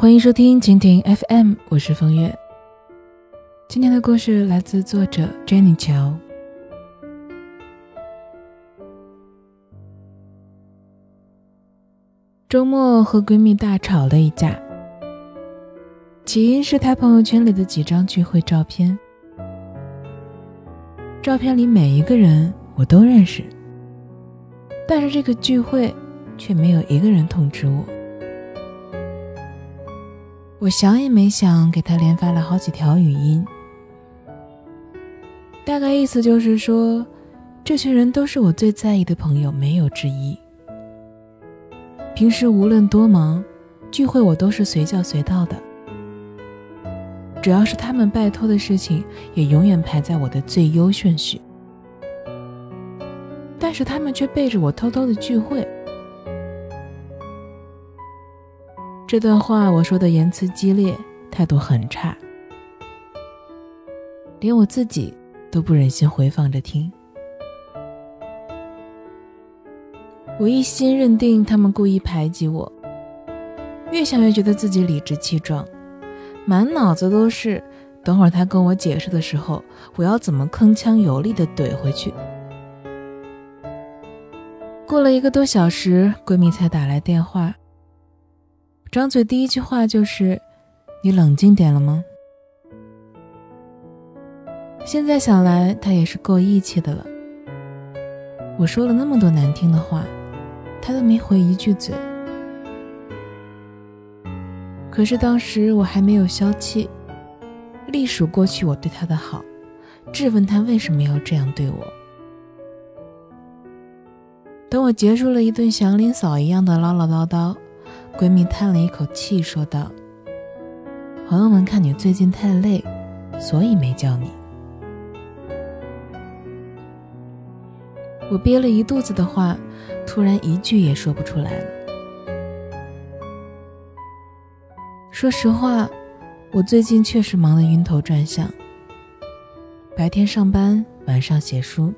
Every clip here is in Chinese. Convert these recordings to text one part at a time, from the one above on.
欢迎收听蜻蜓 FM，我是风月。今天的故事来自作者 Jenny 乔。周末和闺蜜大吵了一架，起因是她朋友圈里的几张聚会照片。照片里每一个人我都认识，但是这个聚会却没有一个人通知我。我想也没想，给他连发了好几条语音，大概意思就是说，这群人都是我最在意的朋友，没有之一。平时无论多忙，聚会我都是随叫随到的。只要是他们拜托的事情，也永远排在我的最优顺序。但是他们却背着我偷偷的聚会。这段话我说的言辞激烈，态度很差，连我自己都不忍心回放着听。我一心认定他们故意排挤我，越想越觉得自己理直气壮，满脑子都是等会儿他跟我解释的时候，我要怎么铿锵有力的怼回去。过了一个多小时，闺蜜才打来电话，张嘴第一句话就是：“你冷静点了吗？”现在想来，他也是够义气的了。我说了那么多难听的话。他都没回一句嘴，可是当时我还没有消气，隶数过去我对他的好，质问他为什么要这样对我。等我结束了一顿祥林嫂一样的唠唠叨叨，闺蜜叹了一口气，说道：“朋友们看你最近太累，所以没叫你。”我憋了一肚子的话。突然一句也说不出来了。说实话，我最近确实忙得晕头转向。白天上班，晚上写书，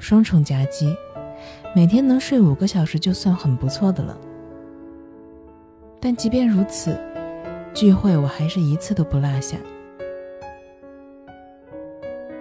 双重夹击，每天能睡五个小时就算很不错的了。但即便如此，聚会我还是一次都不落下。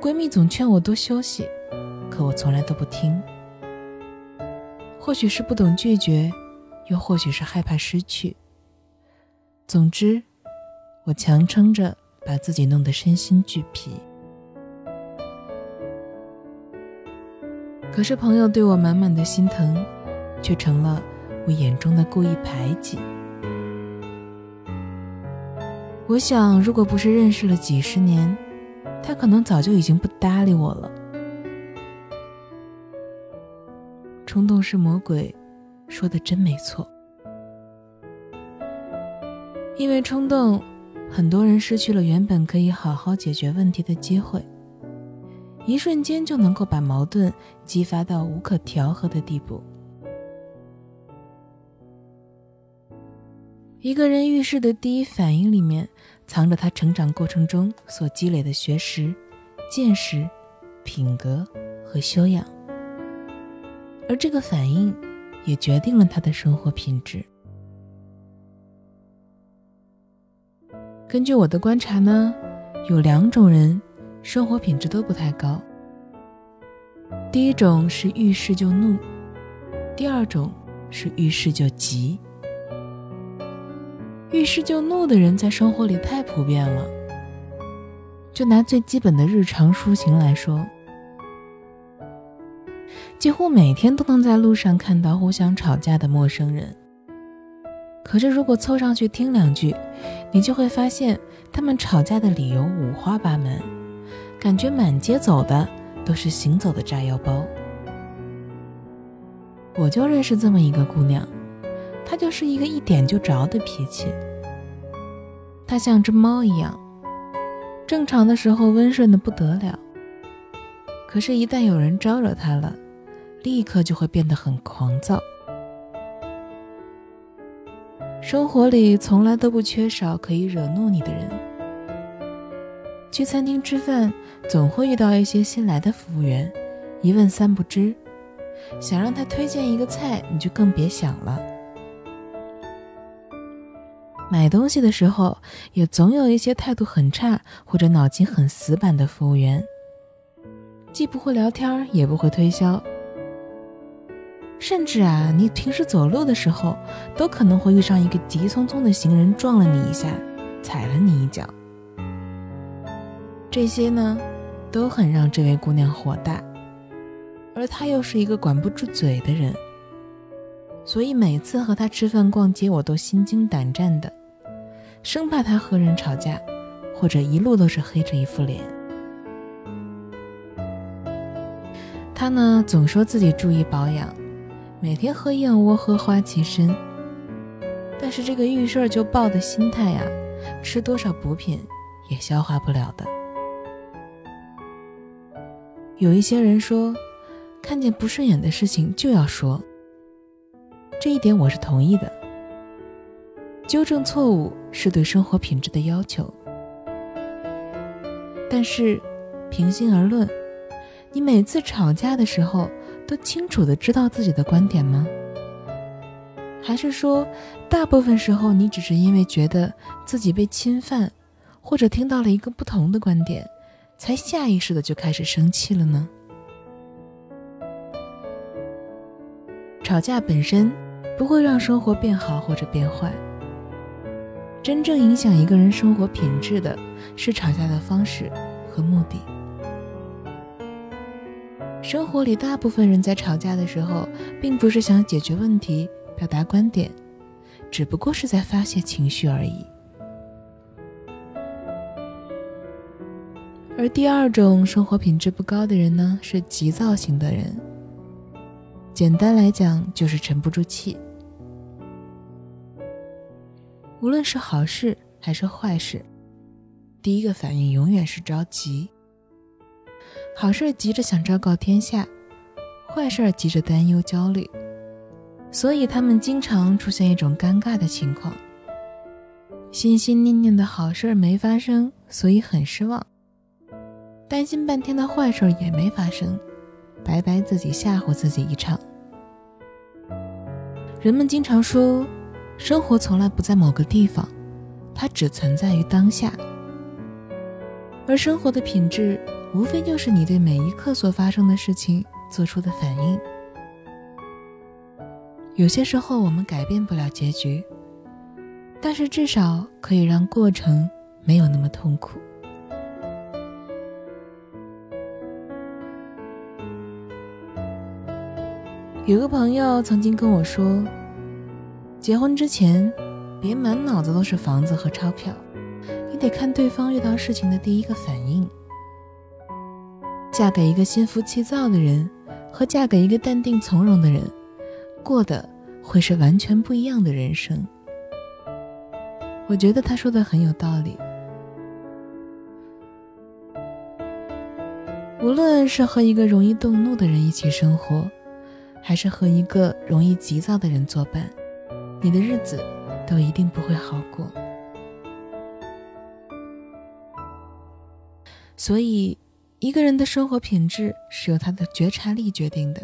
闺蜜总劝我多休息，可我从来都不听。或许是不懂拒绝，又或许是害怕失去。总之，我强撑着把自己弄得身心俱疲。可是朋友对我满满的心疼，却成了我眼中的故意排挤。我想，如果不是认识了几十年，他可能早就已经不搭理我了。冲动是魔鬼，说的真没错。因为冲动，很多人失去了原本可以好好解决问题的机会，一瞬间就能够把矛盾激发到无可调和的地步。一个人遇事的第一反应里面，藏着他成长过程中所积累的学识、见识、品格和修养。而这个反应，也决定了他的生活品质。根据我的观察呢，有两种人，生活品质都不太高。第一种是遇事就怒，第二种是遇事就急。遇事就怒的人在生活里太普遍了。就拿最基本的日常出行来说。几乎每天都能在路上看到互相吵架的陌生人。可是，如果凑上去听两句，你就会发现他们吵架的理由五花八门，感觉满街走的都是行走的炸药包。我就认识这么一个姑娘，他就是一个一点就着的脾气。他像只猫一样，正常的时候温顺的不得了，可是，一旦有人招惹他了，立刻就会变得很狂躁。生活里从来都不缺少可以惹怒你的人。去餐厅吃饭，总会遇到一些新来的服务员，一问三不知，想让他推荐一个菜，你就更别想了。买东西的时候，也总有一些态度很差或者脑筋很死板的服务员，既不会聊天，也不会推销。甚至啊，你平时走路的时候，都可能会遇上一个急匆匆的行人撞了你一下，踩了你一脚。这些呢，都很让这位姑娘火大，而她又是一个管不住嘴的人，所以每次和她吃饭逛街，我都心惊胆战的。生怕他和人吵架，或者一路都是黑着一副脸。他呢，总说自己注意保养，每天喝燕窝，喝花旗参。但是这个遇事儿就爆的心态呀，吃多少补品也消化不了的。有一些人说，看见不顺眼的事情就要说，这一点我是同意的。纠正错误是对生活品质的要求，但是，平心而论，你每次吵架的时候都清楚的知道自己的观点吗？还是说，大部分时候你只是因为觉得自己被侵犯，或者听到了一个不同的观点，才下意识的就开始生气了呢？吵架本身不会让生活变好或者变坏。真正影响一个人生活品质的是吵架的方式和目的。生活里大部分人在吵架的时候，并不是想解决问题、表达观点，只不过是在发泄情绪而已。而第二种生活品质不高的人呢，是急躁型的人。简单来讲，就是沉不住气。无论是好事还是坏事，第一个反应永远是着急。好事急着想昭告天下，坏事急着担忧焦虑，所以他们经常出现一种尴尬的情况：心心念念的好事没发生，所以很失望；担心半天的坏事也没发生，白白自己吓唬自己一场。人们经常说。生活从来不在某个地方，它只存在于当下。而生活的品质，无非就是你对每一刻所发生的事情做出的反应。有些时候我们改变不了结局，但是至少可以让过程没有那么痛苦。有个朋友曾经跟我说。结婚之前，别满脑子都是房子和钞票，你得看对方遇到事情的第一个反应。嫁给一个心浮气躁的人，和嫁给一个淡定从容的人，过的会是完全不一样的人生。我觉得他说的很有道理。无论是和一个容易动怒的人一起生活，还是和一个容易急躁的人作伴。你的日子都一定不会好过，所以一个人的生活品质是由他的觉察力决定的，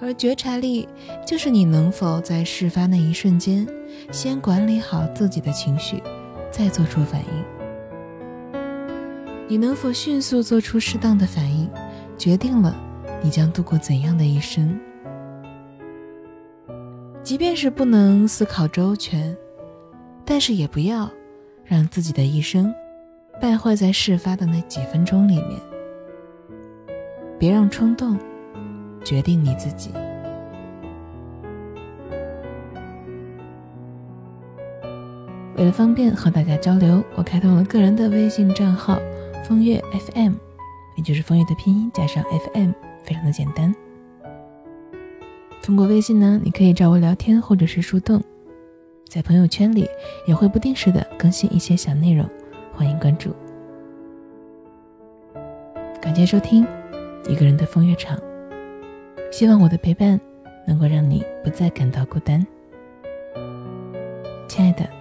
而觉察力就是你能否在事发那一瞬间，先管理好自己的情绪，再做出反应。你能否迅速做出适当的反应，决定了你将度过怎样的一生。即便是不能思考周全，但是也不要让自己的一生败坏在事发的那几分钟里面。别让冲动决定你自己。为了方便和大家交流，我开通了个人的微信账号“风月 FM”，也就是风月的拼音加上 FM，非常的简单。通过微信呢，你可以找我聊天或者是树洞，在朋友圈里也会不定时的更新一些小内容，欢迎关注。感谢收听一个人的风月场，希望我的陪伴能够让你不再感到孤单，亲爱的。